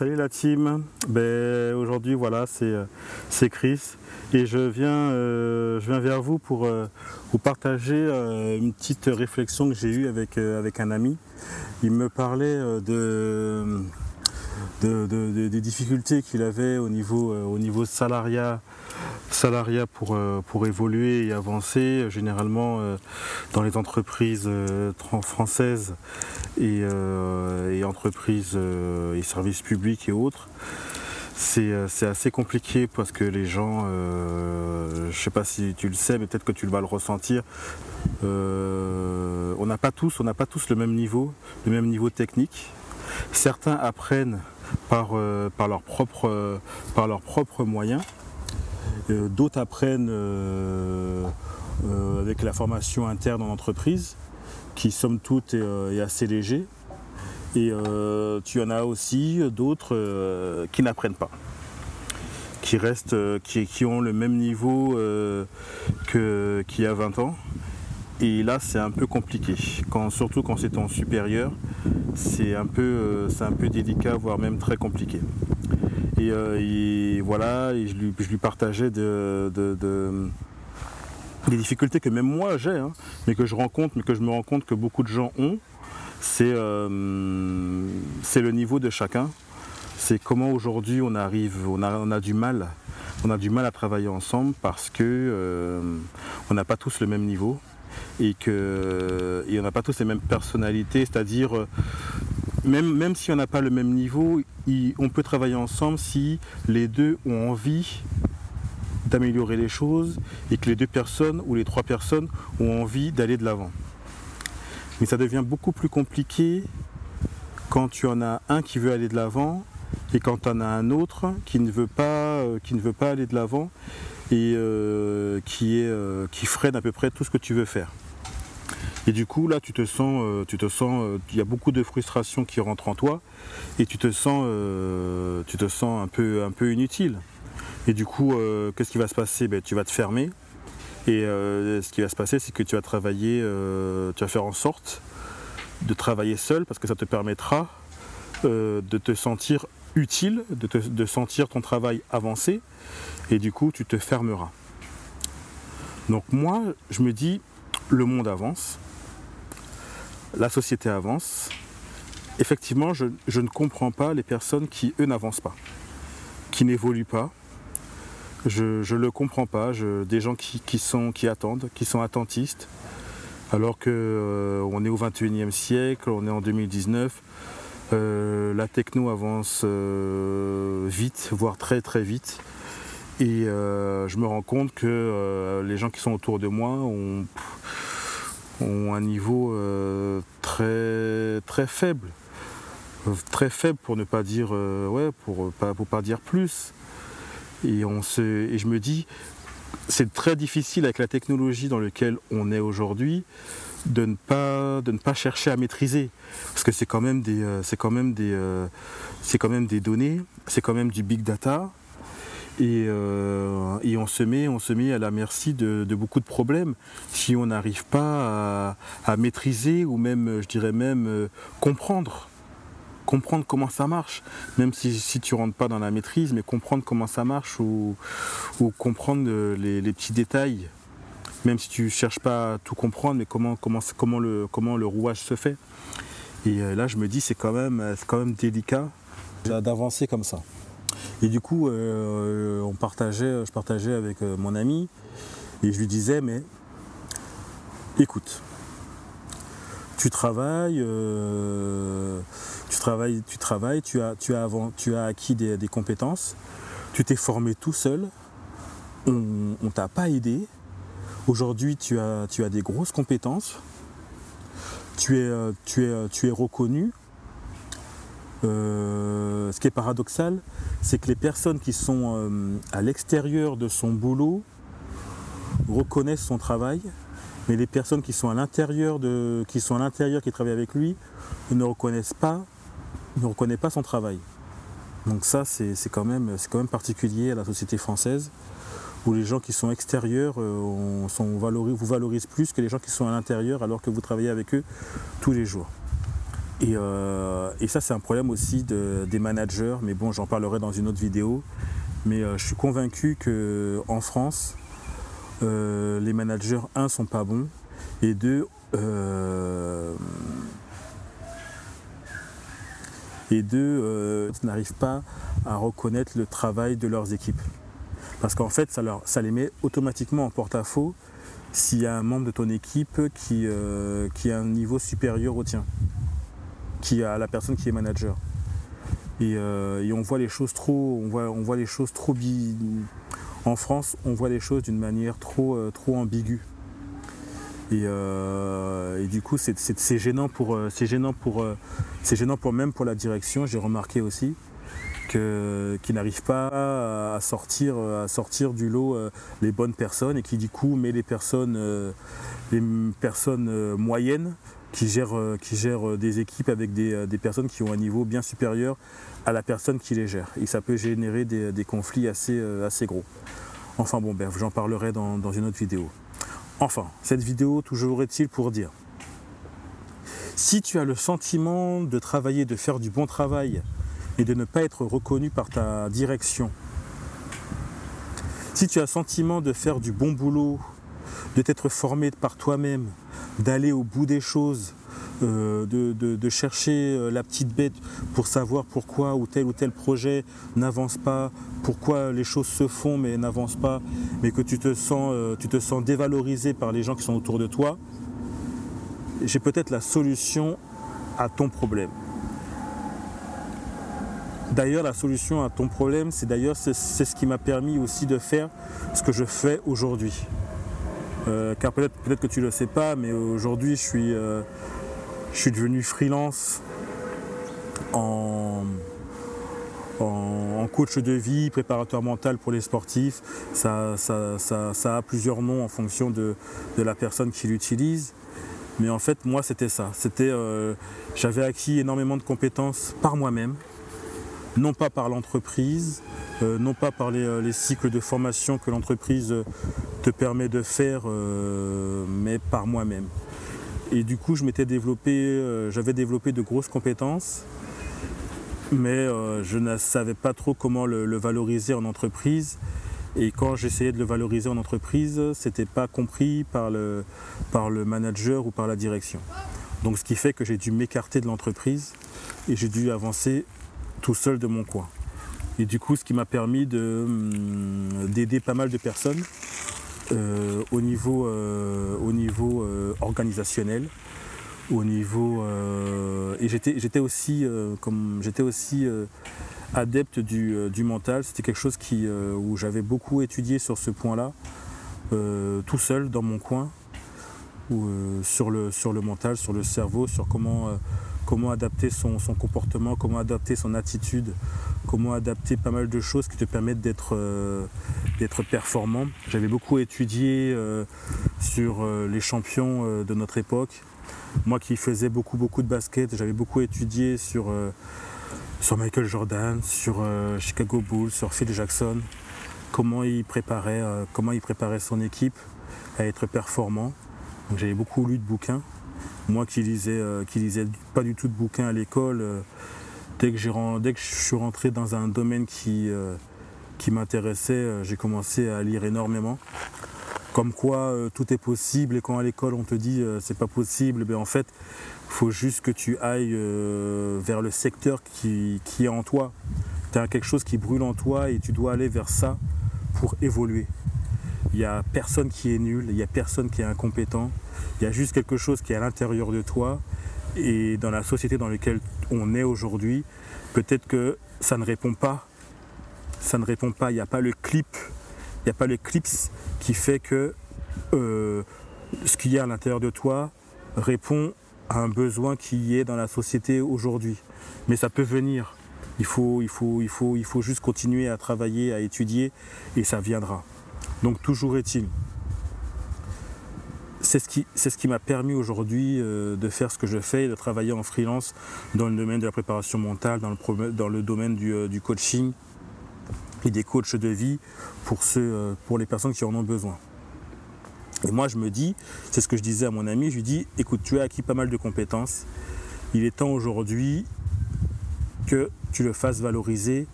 Salut la team, ben, aujourd'hui voilà c'est Chris et je viens, euh, je viens vers vous pour euh, vous partager euh, une petite réflexion que j'ai eue avec, avec un ami. Il me parlait de, des difficultés qu'il avait au niveau, au niveau salariat, salariat pour, pour évoluer et avancer, généralement dans les entreprises françaises et, entreprises et services publics et autres. Euh, c'est assez compliqué parce que les gens, euh, je ne sais pas si tu le sais, mais peut-être que tu vas le ressentir. Euh, on n'a pas tous, on n'a pas tous le même niveau, le même niveau technique. Certains apprennent leurs propres par leurs propres moyens. D'autres apprennent avec la formation interne en entreprise, qui somme toute est assez léger. Et euh, tu en as aussi d'autres euh, qui n'apprennent pas, qui restent, euh, qui, ont le même niveau qu'il y a 20 ans. Et là, c'est un peu compliqué, surtout quand c'est en supérieur, c'est un, peu, un peu délicat, voire même très compliqué. Et, voilà, je, lui, partageais des difficultés que même moi j'ai, hein, mais que je rencontre, mais que je me rends compte que beaucoup de gens ont euh, c'est le niveau de chacun. C'est comment aujourd'hui on arrive, on a, du mal, on a du mal à travailler ensemble parce que euh, on n'a pas tous le même niveau et que on n'a pas tous les mêmes personnalités, c'est-à-dire euh, même, même si on n'a pas le même niveau, on peut travailler ensemble si les deux ont envie d'améliorer les choses et que les deux personnes ou les trois personnes ont envie d'aller de l'avant. Mais ça devient beaucoup plus compliqué quand tu en as un qui veut aller de l'avant et quand en as un autre qui ne veut pas, euh, qui ne veut pas aller de l'avant et euh, qui, est, euh, qui freine à peu près tout ce que tu veux faire. Et du coup, là, tu te sens, tu te sens, il y a beaucoup de frustration qui rentre en toi, et tu te sens, tu te sens un peu, un peu inutile. Et du coup, qu'est-ce qui va se passer? Ben, Tu vas te fermer, et ce qui va se passer, c'est que tu vas travailler, tu vas faire en sorte de travailler seul parce que ça te permettra de te sentir utile, de, sentir ton travail avancer et du coup tu te fermeras. Donc moi, je me dis, le monde avance, la société avance. Effectivement, je ne comprends pas les personnes qui, eux, n'avancent pas, qui n'évoluent pas, je ne le comprends pas. des gens qui, sont, qui attendent, qui sont attentistes, alors qu'on euh, est au 21e siècle, on est en 2019. Euh, la techno avance euh, vite, voire très très vite. Et je me rends compte que les gens qui sont autour de moi ont, un niveau très, très faible. Très faible pour ne pas dire ouais, pour pour pas dire plus. Et, on se, et je me dis, c'est très difficile avec la technologie dans laquelle on est aujourd'hui de ne pas de ne pas chercher à maîtriser. Parce que c'est quand même des euh, c'est quand même des euh, c'est quand même des données c'est quand même du big data. Et, euh, et, on se met on se met à la merci de, beaucoup de problèmes. Si on n'arrive pas à, à, maîtriser ou même je dirais même comprendre comprendre comment ça marche, même si, si tu rentres pas dans la maîtrise, mais comprendre comment ça marche ou, comprendre les, petits détails, même si tu cherches pas à tout comprendre, mais comment, comment, comment, le, comment le rouage se fait. Et euh, là, je me dis, c'est quand même, quand même délicat d'avancer comme ça. Et du coup, euh, on partageait, je partageais avec euh, mon ami et je lui disais, mais écoute, tu travailles, tu travailles, tu travailles, tu as, tu as, avant, tu as acquis des, compétences, tu t'es formé tout seul, on ne t'a pas aidé. Aujourd'hui, tu as, des grosses compétences, tu es, euh, euh, reconnu. Euh, ce qui est paradoxal, c'est que les personnes qui sont à l'extérieur de son boulot reconnaissent son travail, mais les personnes qui sont à l'intérieur qui sont à l'intérieur, qui travaillent avec lui, ne reconnaissent pas ne reconnaît pas son travail. Donc ça, c'est quand même particulier à la société française, où les gens qui sont extérieurs euh, vous valorisent plus que les gens qui sont à l'intérieur alors que vous travaillez avec eux tous les jours. Et, et ça, c'est un problème aussi de, des managers, mais bon, j'en parlerai dans une autre vidéo. Mais je suis convaincu qu'en France, les managers, un, sont pas bons, et deux, et deux, euh, n'arrivent pas à reconnaître le travail de leurs équipes. Parce qu'en fait, ça, leur, ça les met automatiquement en porte-à-faux s'il y a un membre de ton équipe qui, euh, qui a un niveau supérieur au tien, qui a la personne qui est manager. Et, euh, on voit les choses trop, on voit, on voit les choses trop en France, on voit les choses d'une manière trop, trop ambiguë. Euh, et, du coup, c'est gênant pour, euh, c'est gênant euh, c'est gênant pour même pour la direction. J'ai remarqué aussi qu'ils n'arrivent pas à sortir, à sortir du lot les bonnes personnes et qui du coup met les personnes, les personnes moyennes qui gèrent, qui des équipes avec des, personnes qui ont un niveau bien supérieur à la personne qui les gère. Et ça peut générer des, conflits assez, assez gros. Enfin bon, j'en parlerai dans une autre vidéo. Enfin, cette vidéo, toujours est-il pour dire, si tu as le sentiment de travailler, de faire du bon travail et de ne pas être reconnu par ta direction, si tu as le sentiment de faire du bon boulot, de t'être formé par toi-même, d'aller au bout des choses, euh, de, chercher euh, la petite bête pour savoir pourquoi ou tel ou tel projet n'avance pas, pourquoi les choses se font mais n'avancent pas, mais que tu te, sens, euh, tu te sens dévalorisé par les gens qui sont autour de toi, j'ai peut-être la solution à ton problème. D'ailleurs, la solution à ton problème, c'est d'ailleurs c'est ce qui m'a permis aussi de faire ce que je fais aujourd'hui. car peut-être peut que tu ne le sais pas, mais aujourd'hui je suis suis devenu freelance en, coach de vie, préparateur mental pour les sportifs. Ça, a plusieurs noms en fonction de, la personne qui l'utilise. Mais en fait, moi, c'était ça. Euh, j'avais acquis énormément de compétences par moi-même, non pas par l'entreprise, euh, non pas par les, euh, les, cycles de formation que l'entreprise te permet de faire, mais par moi-même. Et du coup, je m'étais développé, euh, j'avais développé de grosses compétences, mais euh, je ne savais pas trop comment le, valoriser en entreprise. Et quand j'essayais de le valoriser en entreprise, ce n'était pas compris par le, par le manager ou par la direction. Donc ce qui fait que j'ai dû m'écarter de l'entreprise et j'ai dû avancer tout seul de mon coin. Et du coup, ce qui m'a permis hum, d'aider pas mal de personnes euh, au niveau, euh, au niveau euh, organisationnel, au niveau et j'étais aussi comme j'étais aussi adepte du, mental. C'était quelque chose qui, où j'avais beaucoup étudié sur ce point-là, tout seul dans mon coin, sur, le, sur le mental, sur le cerveau, sur comment, comment adapter son, comportement, comment adapter son attitude, comment adapter pas mal de choses qui te permettent d'être euh, performant. J'avais beaucoup étudié euh, sur euh, les champions de notre époque. Moi qui faisais beaucoup beaucoup de basket, j'avais beaucoup étudié sur, Michael Jordan, sur Chicago Bulls, sur Phil Jackson, comment il préparait, comment il préparait son équipe à être performant. J'avais beaucoup lu de bouquins. Moi qui lisais, qui lisais pas du tout de bouquins à l'école, dès que, dès que je suis rentré dans un domaine qui, euh, qui m'intéressait, euh, j'ai commencé à lire énormément. Comme quoi euh, tout est possible et quand à l'école on te dit c'est pas possible, ben en fait il faut juste que tu ailles vers le secteur qui, qui est en toi. Tu as quelque chose qui brûle en toi et tu dois aller vers ça pour évoluer. Il n'y a personne qui est nul, il n'y a personne qui est incompétent, il y a juste quelque chose qui est à l'intérieur de toi et dans la société dans laquelle on est aujourd'hui, peut-être que ça ne répond pas. Ça ne répond pas. Il n'y a pas le clip, il n'y a pas le clips qui fait que euh, ce qu'il y a à l'intérieur de toi répond à un besoin qui est dans la société aujourd'hui. Mais ça peut venir. Il faut, il, faut, il, faut, il faut juste continuer à travailler, à étudier et ça viendra. Donc toujours est-il c'est ce qui, ce qui m'a permis aujourd'hui euh, de faire ce que je fais, de travailler en freelance dans le domaine de la préparation mentale, dans le, dans le domaine euh, du, coaching et des coachs de vie pour, ceux, euh, pour les personnes qui en ont besoin. Et moi, je me dis, c'est ce que je disais à mon ami, je lui dis, écoute, tu as acquis pas mal de compétences, il est temps aujourd'hui que tu le fasses valoriser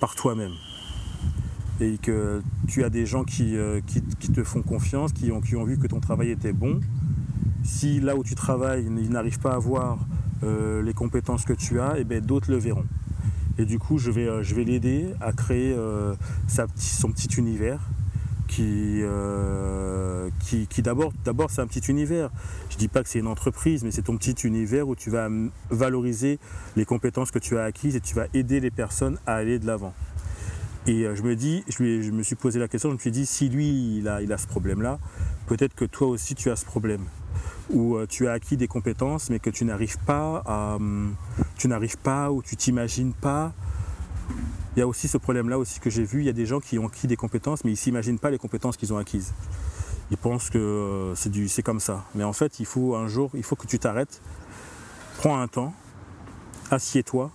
par toi-même. Et que tu as des gens qui, euh, qui, te font confiance, qui ont, qui ont vu que ton travail était bon. Si là où tu travailles, ils n'arrivent pas à voir euh, les compétences que tu as, et eh bien d'autres le verront. Et du coup, je vais, vais l'aider à créer son petit univers qui, d'abord c'est un petit univers. Je ne dis pas que c'est une entreprise, mais c'est ton petit univers où tu vas valoriser les compétences que tu as acquises et tu vas aider les personnes à aller de l'avant. Et euh, je me dis, je, me suis posé la question, je me suis dit, si lui, il a, ce problème-là, peut-être que toi aussi, tu as ce problème. Où euh, tu as acquis des compétences, mais que tu n'arrives pas à... Hum, tu n'arrives pas ou tu t'imagines pas. Il y a aussi ce problème-là aussi que j'ai vu, il y a des gens qui ont acquis des compétences, mais ils ne s'imaginent pas les compétences qu'ils ont acquises. Ils pensent que euh, c'est comme ça. Mais en fait, il faut un jour, il faut que tu t'arrêtes, prends un temps, assieds-toi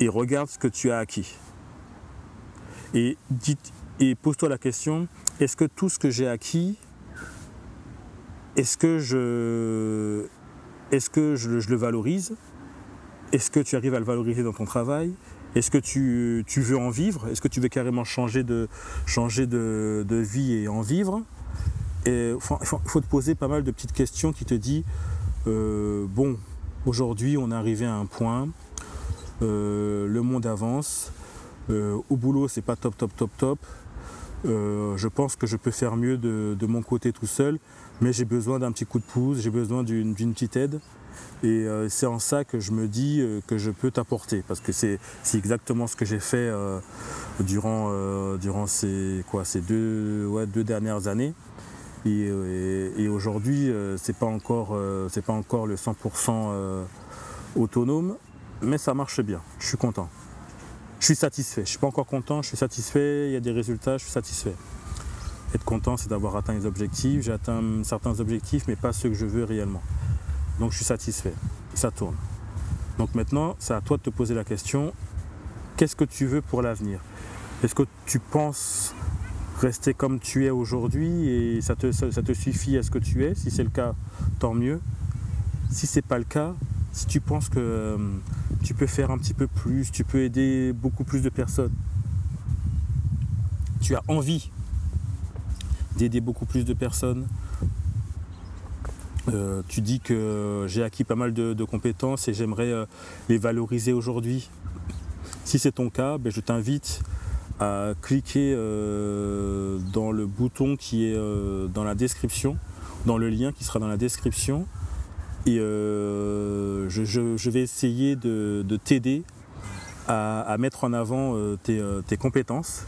et regarde ce que tu as acquis. Et, et pose-toi la question, est-ce que tout ce que j'ai acquis, est-ce que je, est-ce que je, le valorise? Est-ce que tu arrives à le valoriser dans ton travail? Est-ce que tu, veux en vivre? Est-ce que tu veux carrément changer de, changer de, vie et en vivre? Il faut, te poser pas mal de petites questions qui te disent, euh, bon, aujourd'hui on est arrivé à un point, euh, le monde avance, euh, au boulot c'est pas top top top top, je pense que je peux faire mieux de, mon côté tout seul, mais j'ai besoin d'un petit coup de pouce, j'ai besoin d'une petite aide. Et c'est en ça que je me dis que je peux t'apporter, parce que c'est exactement ce que j'ai fait durant, ces, deux, dernières années. Et, aujourd'hui, euh, c'est pas encore, euh, pas encore le 100% euh, autonome, mais ça marche bien. Je suis content. Je suis satisfait. Je suis pas encore content, je suis satisfait. Il y a des résultats, je suis satisfait. Être content, c'est d'avoir atteint les objectifs. J'ai atteint certains objectifs, mais pas ceux que je veux réellement. Donc je suis satisfait. Ça tourne. Donc maintenant, c'est à toi de te poser la question qu'est-ce que tu veux pour l'avenir? Est-ce que tu penses rester comme tu es aujourd'hui et ça te, suffit à ce que tu es? Si c'est le cas, tant mieux. Si c'est pas le cas, si tu penses que euh, tu peux faire un petit peu plus, tu peux aider beaucoup plus de personnes, tu as envie d'aider beaucoup plus de personnes, euh, tu dis que j'ai acquis pas mal de, compétences et j'aimerais euh, les valoriser aujourd'hui. Si c'est ton cas, ben, je t'invite à cliquer euh, dans le bouton qui est dans la description, dans le lien qui sera dans la description. Et euh, je, vais essayer de, t'aider à, mettre en avant tes, compétences.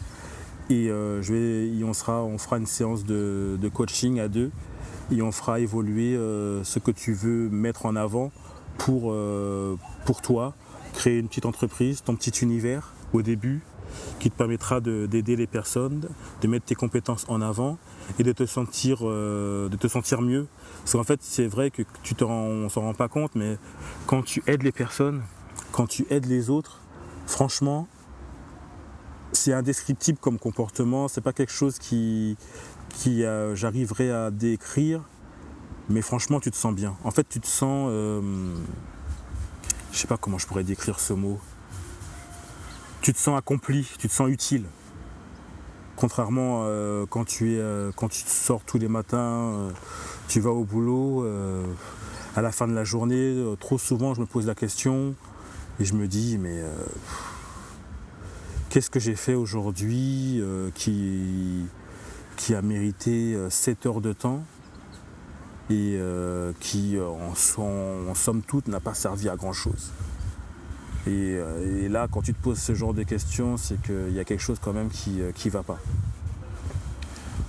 Et on, fera une séance de, coaching à deux et on fera évoluer ce que tu veux mettre en avant pour, pour toi, créer une petite entreprise, ton petit univers au début, qui te permettra d'aider les personnes, de mettre tes compétences en avant et de te sentir, euh, de te sentir mieux. Parce qu'en fait, c'est vrai que tu te rends, s'en rend pas compte, mais quand tu aides les personnes, quand tu aides les autres, franchement, c'est indescriptible comme comportement. C'est pas quelque chose qui, qui euh, j'arriverai à décrire, mais franchement, tu te sens bien. En fait, tu te sens, euh, je sais pas comment je pourrais décrire ce mot tu te sens accompli, tu te sens utile. Contrairement euh, quand, tu es, euh, quand tu sors tous les matins, euh, tu vas au boulot, à la fin de la journée, trop souvent je me pose la question et je me dis mais qu'est-ce que j'ai fait aujourd'hui qui, qui a mérité 7 heures de temps et qui en, somme toute n'a pas servi à grand Euh, et, là, quand tu te poses ce genre de questions, c'est qu'il y a quelque chose quand même qui ne euh, va pas.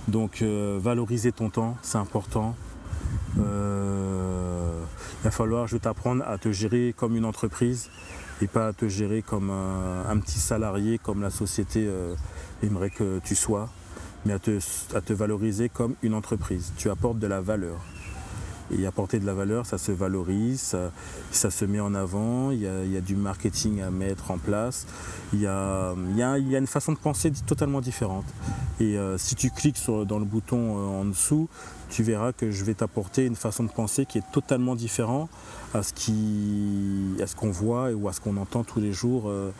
Donc euh, valoriser ton temps, c'est important. il va falloir, je vais t'apprendre à te gérer comme une entreprise et pas à te gérer comme un, petit salarié comme la société aimerait que tu sois, mais à te valoriser comme une entreprise. Tu apportes de la valeur. Et apporter de la valeur, ça se valorise, ça, se met en avant, il y, a, du marketing à mettre en place, il y a, une façon de penser totalement différente. Et euh, si tu cliques dans le bouton euh, en dessous, tu verras que je vais t'apporter une façon de penser qui est totalement différente à ce qu'on voit ou à ce qu'on entend tous les jours, euh,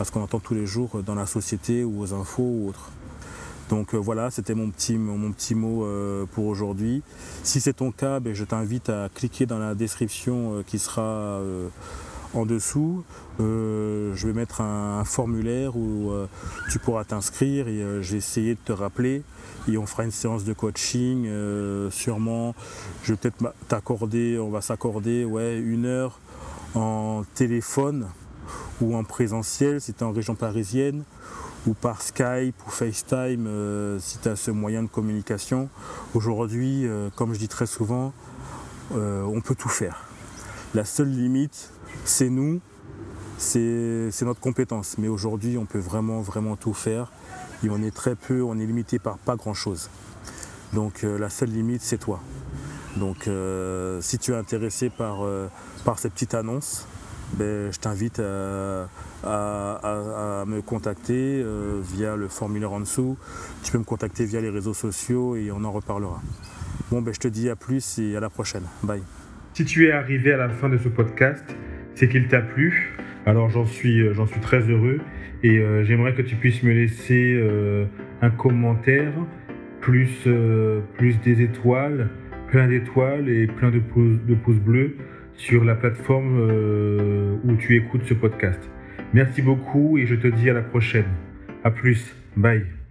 à ce qu'on entend tous les jours dans la société ou aux infos ou autres. Donc euh, voilà, c'était mon petit, mon petit mot euh, pour aujourd'hui. Si c'est ton cas, ben, je t'invite à cliquer dans la description qui sera en dessous, euh, je vais mettre un, formulaire où euh, tu pourras t'inscrire et euh, j'ai essayé de te rappeler et on fera une séance de coaching sûrement. Je vais peut-être t'accorder, on va s'accorder ouais, une heure en téléphone ou en présentiel si tu es en région parisienne ou par Skype ou FaceTime si tu as ce moyen de communication. Aujourd'hui, comme je dis très souvent, on peut tout faire. La seule limite, c'est nous, c'est notre compétence. Mais aujourd'hui, on peut vraiment, vraiment tout faire. Et on est très peu, on est limité par pas grand-chose. Donc euh, la seule limite, c'est toi. Donc euh, si tu es intéressé par, euh, par cette petite annonce, ben, je t'invite à, me contacter via le formulaire en dessous. Tu peux me contacter via les réseaux sociaux et on en reparlera. Bon, ben, je te dis à plus et à la prochaine. Bye. Si tu es arrivé à la fin de ce podcast, c'est qu'il t'a plu. Alors j'en suis, euh, suis très heureux et euh, j'aimerais que tu puisses me laisser euh, un commentaire, plus, plus des étoiles, plein d'étoiles et plein de pouces bleus sur la plateforme où tu écoutes ce podcast. Merci beaucoup et je te dis à la prochaine. À plus. Bye.